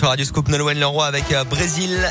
sur Radio Scoop Nolwenn Leroy avec euh, Brésil.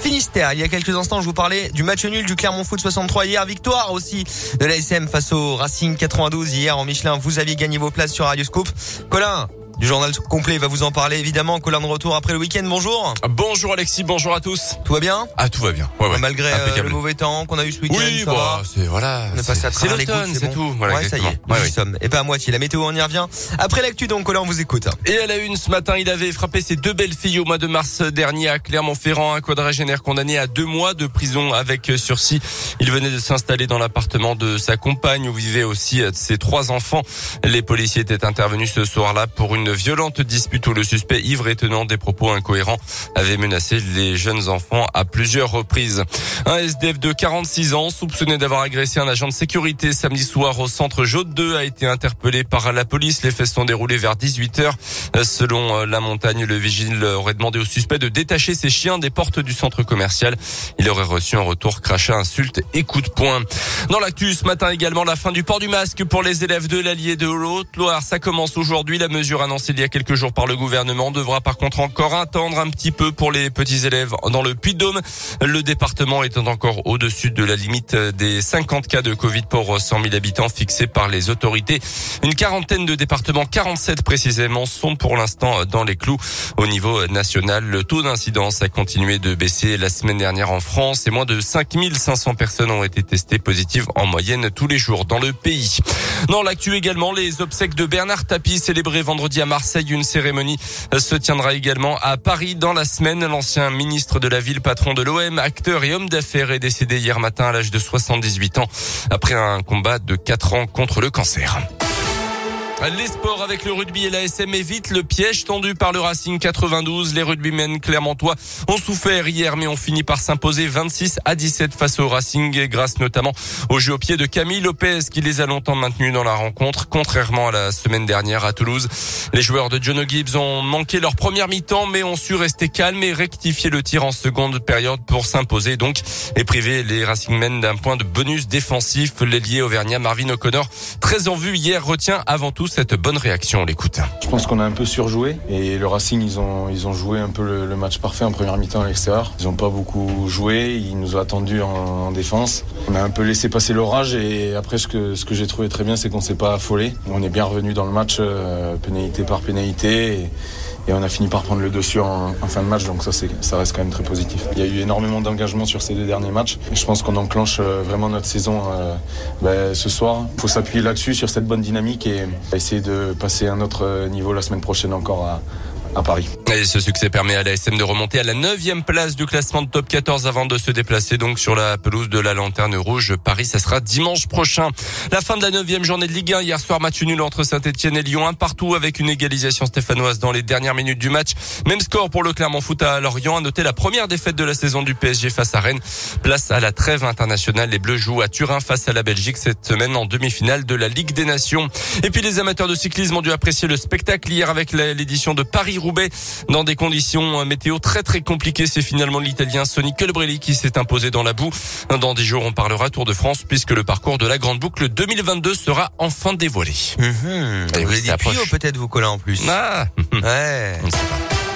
Finistère. Il y a quelques instants, je vous parlais du match nul du Clermont Foot 63 hier. Victoire aussi de l'ASM face au Racing 92 hier en Michelin. Vous aviez gagné vos places sur Radio Scoop. Colin, du journal complet va vous en parler évidemment. Colin de retour après le week-end. Bonjour. Bonjour Alexis, bonjour à tous. Tout va bien Ah tout va bien. Ouais, ouais. Malgré euh, le mauvais temps qu'on a eu ce week-end. Oui, ça bah, c'est voilà. On est passé à travers les c'est bon. tout. Voilà, ouais, ça y est. nous y sommes. Et pas à moitié. La météo, on y revient. Après l'actu, donc, Colin, on vous écoute. Et à la une ce matin, il avait frappé ses deux belles filles au mois de mars dernier à Clermont-Ferrand, un quadragénaire condamné à deux mois de prison avec sursis. Il venait de s'installer dans l'appartement de sa compagne où vivaient aussi ses trois enfants. Les policiers étaient intervenus ce soir-là pour une violente dispute où le suspect ivre et tenant des propos incohérents avait menacé les jeunes enfants à plusieurs reprises. Un SDF de 46 ans soupçonné d'avoir agressé un agent de sécurité samedi soir au centre Jaude 2 a été interpellé par la police. Les faits sont déroulés vers 18h. Selon la montagne, le vigile aurait demandé au suspect de détacher ses chiens des portes du centre commercial. Il aurait reçu en retour crachat, insultes et coups de poing. Dans l'actu ce matin également, la fin du port du masque pour les élèves de l'Allier de Haute-Loire. Ça commence aujourd'hui. La mesure annoncée il y a quelques jours par le gouvernement devra par contre encore attendre un petit peu pour les petits élèves dans le Puy-de-Dôme. Le département étant encore au-dessus de la limite des 50 cas de Covid pour 100 000 habitants fixés par les autorités. Une quarantaine de départements, 47 précisément, sont pour l'instant dans les clous. Au niveau national, le taux d'incidence a continué de baisser la semaine dernière en France et moins de 5500 personnes ont été testées positives en moyenne tous les jours dans le pays. Dans l'actu également, les obsèques de Bernard Tapie célébrées vendredi à Marseille. Une cérémonie se tiendra également à Paris dans la semaine. L'ancien ministre de la ville, patron de l'OM, acteur et homme d'affaires est décédé hier matin à l'âge de 78 ans après un combat de 4 ans contre le cancer. Les sports avec le rugby et la SM évite le piège tendu par le Racing 92. Les rugbymen clermontois ont souffert hier mais ont fini par s'imposer 26 à 17 face au Racing grâce notamment au jeu au pied de Camille Lopez qui les a longtemps maintenus dans la rencontre contrairement à la semaine dernière à Toulouse. Les joueurs de John Gibbs ont manqué leur première mi-temps mais ont su rester calmes et rectifier le tir en seconde période pour s'imposer donc et priver les Racingmen d'un point de bonus défensif. L'ailier auvergnat Marvin O'Connor très en vue hier retient avant tout cette bonne réaction. On l'écoute. Je pense qu'on a un peu surjoué et le Racing ils ont joué un peu le, match parfait en première mi-temps à l'extérieur. Ils n'ont pas beaucoup joué, ils nous ont attendus en, en, défense. On a un peu laissé passer l'orage et après ce que j'ai trouvé très bien c'est qu'on s'est pas affolé. On est bien revenu dans le match euh, pénalité par pénalité. Et on a fini par prendre le dessus en, fin de match, donc ça, ça reste quand même très positif. Il y a eu énormément d'engagement sur ces deux derniers matchs, et je pense qu'on enclenche vraiment notre saison euh, ben, ce soir. Il faut s'appuyer là-dessus, sur cette bonne dynamique, et essayer de passer à un autre niveau la semaine prochaine encore Et ce succès permet à l'ASM de remonter à la 9 place du classement de top 14 avant de se déplacer donc sur la pelouse de la Lanterne Rouge. Paris, ça sera dimanche prochain. La fin de la 9 journée de Ligue 1. Hier soir, match nul entre Saint-Etienne et Lyon. Un partout avec une égalisation stéphanoise dans les dernières minutes du match. Même score pour le Clermont Foot à Lorient. À noter la première défaite de la saison du PSG face à Rennes. Place à la trêve internationale. Les Bleus jouent à Turin face à la Belgique cette semaine en demi-finale de la Ligue des Nations. Et puis les amateurs de cyclisme ont dû apprécier le spectacle hier avec l'édition de Paris-Roubaix dans des conditions météo très très compliquées. C'est finalement l'Italien Sonny Colbrelli qui s'est imposé dans la boue. Dans dix jours, on parlera Tour de France puisque le parcours de la Grande Boucle 2022 sera enfin dévoilé. Mmh. Et Vous oui, avez puis approche. peut-être vous Colin en plus. Ah, Ouais. on ne sait pas.